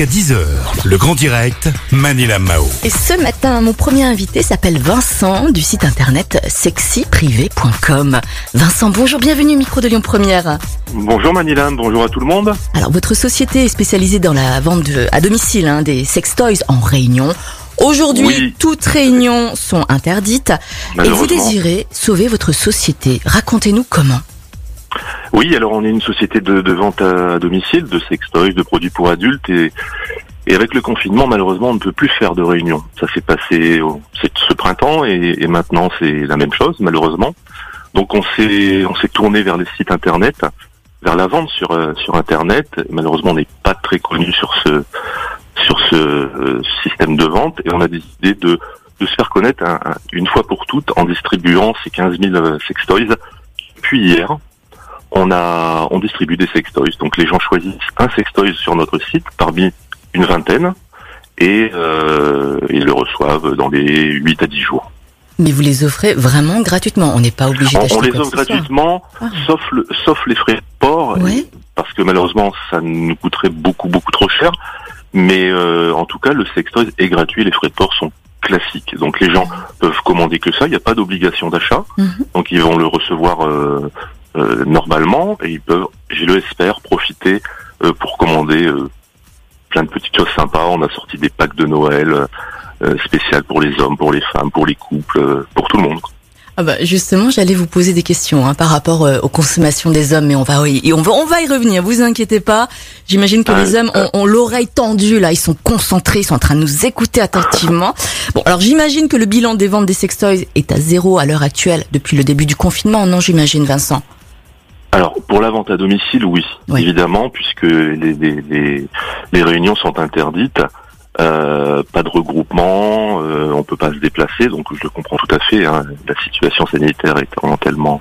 jusqu'à 10h. Le grand direct, Manila Mao. Et ce matin, mon premier invité s'appelle Vincent du site internet sexyprivé.com. Vincent, bonjour, bienvenue au micro de Lyon Première. Bonjour Manila, bonjour à tout le monde. Alors, votre société est spécialisée dans la vente de- à domicile hein, des sextoys en réunion. Aujourd'hui, Oui. toutes réunions sont interdites et vous désirez sauver votre société. Racontez-nous comment. Oui, alors on est une société de, de vente à domicile, de sextoys, de produits pour adultes et, et avec le confinement, malheureusement, on ne peut plus faire de réunions. Ça s'est passé au- ce printemps et, et maintenant c'est la même chose, malheureusement. Donc on s'est on s'est tourné vers les sites internet, vers la vente sur euh, sur internet. Malheureusement, on n'est pas très connu sur ce sur ce euh, système de vente et on a décidé de de se faire connaître un- une fois pour toutes en distribuant ces 15 000 euh, sextoys. Puis hier, on a on distribue des sextoys. Donc les gens choisissent un sextoy sur notre site parmi une vingtaine et euh, ils le reçoivent dans les 8 à 10 jours. Mais vous les offrez vraiment gratuitement. On n'est pas obligé On, d'acheter on les offre gratuitement, Ah. sauf le sauf les frais de port, Ouais. parce que malheureusement ça nous coûterait beaucoup beaucoup trop cher. Mais euh, en tout cas, le sextoy est gratuit, les frais de port sont classiques. Donc les gens peuvent commander que ça, il n'y a pas d'obligation d'achat. Mhm. Donc ils vont le recevoir euh, euh, normalement et ils peuvent, je l'espère, profiter euh, pour commander euh, plein de petites choses sympas. On a sorti des packs de Noël spéciales pour les hommes, pour les femmes, pour les couples, pour tout le monde. Ah bah justement, j'allais vous poser des questions hein, par rapport aux consommations des hommes, mais on va, oui, et on va, on va y revenir. Vous inquiétez pas. J'imagine que Ah, les hommes ont, ont l'oreille tendue là, ils sont concentrés, ils sont en train de nous écouter attentivement. Bon, alors j'imagine que le bilan des ventes des sextoys est à zéro à l'heure actuelle depuis le début du confinement. Non, j'imagine, Vincent? Alors pour la vente à domicile, oui, Oui. évidemment, puisque les, les, les, les réunions sont interdites. Euh, pas de regroupement, euh, on peut pas se déplacer, donc je le comprends tout à fait. hein. la situation sanitaire étant tellement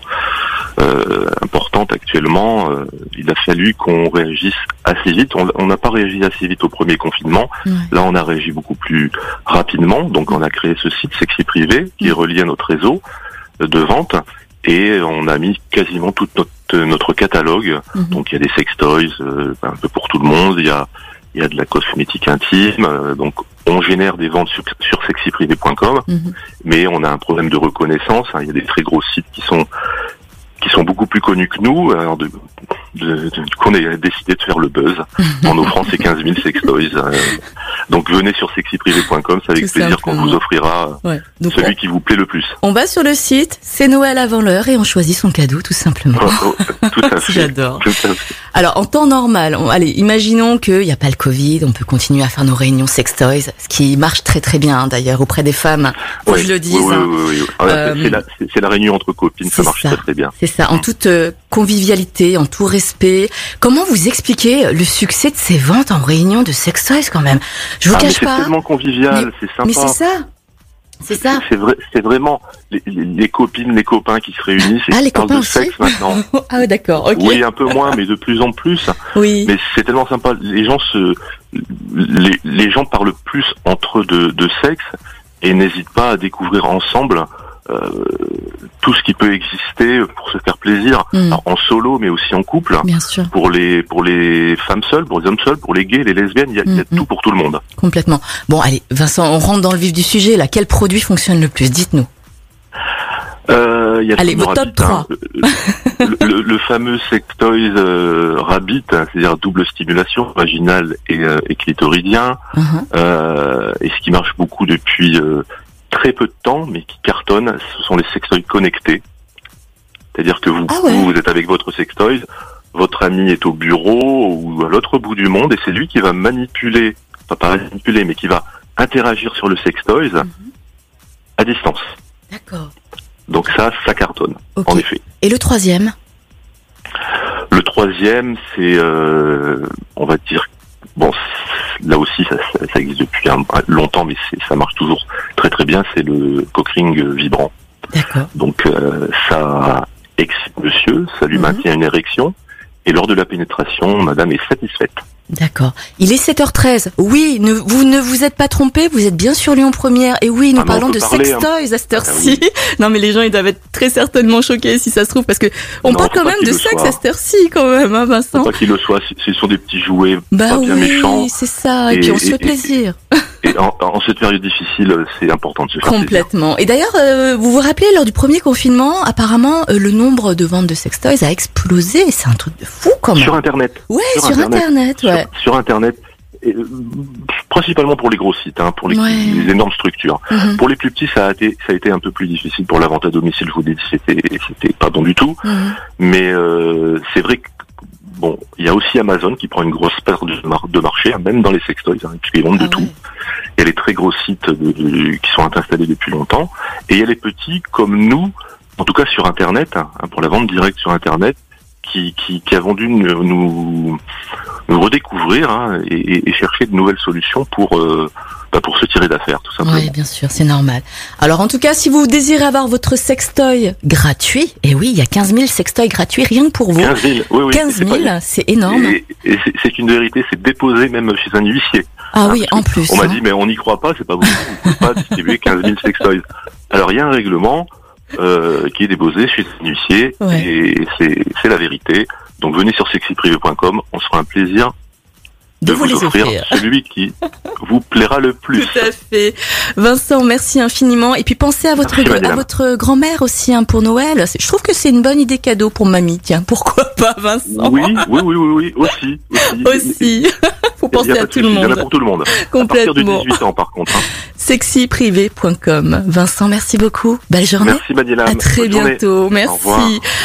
euh, importante actuellement, euh, il a fallu qu'on réagisse assez vite. On n'a pas réagi assez vite au premier confinement. Là, on a réagi beaucoup plus rapidement. Donc, on a créé ce site Sexy Privé qui est relié à notre réseau de vente et on a mis quasiment tout notre, notre catalogue. Mhm. Donc, il y a des sextoys euh, un peu pour tout le monde. Il y a il y a de la cosmétique intime. euh, donc, on génère des ventes sur, sur sexyprivé.com Mhm. mais on a un problème de reconnaissance. hein. Il y a des très gros sites qui sont qui sont beaucoup plus connus que nous. Alors de, de- de- du coup, on a décidé de faire le buzz en offrant ces 15 000 sextoys. euh. Donc venez sur sexyprivé.com, c'est avec Tout plaisir qu'on vous offrira Ouais. Donc celui qui vous plaît le plus. on, va sur le site, c'est Noël avant l'heure et on choisit son cadeau tout simplement. Oh, oh, tout à fait. J'adore. Alors, en temps normal, on- allez, imaginons qu'il n'y a pas le Covid, on peut continuer à faire nos réunions sextoys, ce qui marche très très bien hein, d'ailleurs auprès des femmes, faut que Oui, je le dise. oui, oui, hein. Ah, Euh, c'est la, réunion entre copines, ça marche ça. très très bien. C'est ça, en toute euh, convivialité, en tout respect. Comment vous expliquez le succès de ces ventes en réunion de sextoys quand même? Je vous Ah, mais cache c'est pas. tellement convivial, c'est sympa. Mais c'est ça. C'est ça. C'est vrai, c'est vraiment les, les- les copines, les copains qui se réunissent et Ah, qui les parlent copains de sexe maintenant. Ah d'accord. Ok. Oui, un peu moins, mais de plus en plus. Oui. Mais c'est tellement sympa. Les gens se, les, les gens parlent plus entre eux de, de sexe et n'hésitent pas à découvrir ensemble tout ce qui peut exister pour se faire plaisir, Alors, en solo, mais aussi en couple. bien sûr, Pour les pour les femmes seules, pour les hommes seuls, pour les gays, les lesbiennes, il y a, y a Mhm. tout pour tout le monde. complètement. Bon, allez, Vincent, on rentre dans le vif du sujet là. Quel produit fonctionne le plus? Dites-nous. Euh, il y a Allez, vos top Rabbit, hein. le, le- le fameux sextoys euh, Rabbit, hein, c'est-à-dire double stimulation vaginale et, euh, et clitoridien, Mhm. euh, et ce qui marche beaucoup depuis euh, très peu de temps, mais qui cartonne, ce sont les sextoys connectés. C'est-à-dire que vous, Ah ouais. vous, vous êtes avec votre sextoy, votre ami est au bureau ou à l'autre bout du monde, et c'est lui qui va manipuler, enfin pas manipuler, mais qui va interagir sur le sextoys Mhm. à distance. D'accord. Donc ça, ça cartonne, en effet. Et le troisième? Le troisième, c'est, euh, on va dire, bon, là aussi, ça, ça- ça existe depuis un, longtemps, mais ça marche toujours très très bien. C'est le cockring vibrant. Donc euh, ça excite monsieur, ça lui Mhm. maintient une érection, Et lors de la pénétration, madame est satisfaite. D'accord. Il est 7h13. Oui, ne, vous ne vous êtes pas trompé, vous êtes bien sur Lyon Première. Et oui, nous Ah, parlons de parler, sextoys à cette heure-ci. Ah Non, mais les gens, ils doivent être très certainement choqués si ça se trouve, parce que on Non, parle faut quand même de sexe à cette heure-ci, quand même, hein, Faut Vincent. pas qu'il le soit, ce sont des petits jouets Bah pas bien oui, méchants. c'est ça. Et, Et- puis on se fait plaisir. Et en, en cette période difficile, c'est important de se faire plaisir. Complètement. Et d'ailleurs, euh, vous vous rappelez, lors du premier confinement, apparemment, euh, le nombre de ventes de sextoys a explosé. C'est un truc de fou, quand même. Sur Internet. Ouais, sur, sur Internet, Internet. ouais. Sur, sur Internet. Et, euh, principalement pour les gros sites, hein, pour les, Ouais. les énormes structures. Mhm, Pour les plus petits, ça a été, ça a été un peu plus difficile pour la vente à domicile. Je vous l'ai dit, c'était, c'était pas bon du tout. mhm. Mais euh, c'est vrai que bon, il y a aussi Amazon qui prend une grosse part de, mar- de marché, hein, même dans les sextoys, hein, puisqu'ils vendent de Ah tout. Il y a les très gros sites de- de- qui sont installés depuis longtemps, et il y a les petits comme nous, en tout cas sur Internet, hein, pour la vente directe sur Internet, qui, qui, qui avons dû nous, redécouvrir hein, et, et- et chercher de nouvelles solutions pour euh, bah, pour se tirer d'affaire, tout simplement. Oui, bien sûr, c'est normal. Alors, en tout cas, si vous désirez avoir votre sextoy gratuit, et oui, il y a 15 000 sextoys gratuits rien que pour vous. 15 000, oui, oui. 15 c'est pas- 000, c'est énorme. Et, et c'est- une vérité, c'est déposé même chez un huissier. ah oui, en plus. On m'a hein. dit, mais on n'y croit pas, c'est pas vous. Vous ne pouvez pas distribuer 15 000 sextoys. Alors, il y a un règlement euh, qui est déposé chez un huissier Ouais. et c'est la vérité. Donc, venez sur sexiprivé.com, on sera un plaisir de vous les offrir offrir. celui qui vous plaira le plus. Tout à fait. Vincent, merci infiniment. Et puis pensez à votre Merci, à madame. votre grand-mère aussi hein, pour Noël. Je trouve que c'est une bonne idée cadeau pour mamie. Tiens, pourquoi pas, Vincent Oui, oui, oui, oui, oui, aussi. Aussi. Aussi. Faut penser à tout le souci, Il y en a monde. pour tout le monde. À partir de Complètement. 18 ans, par contre. hein. Sexyprivé.com. Vincent, merci beaucoup. Belle journée. Merci, Maniela. À très Bonne journée. bientôt. Merci.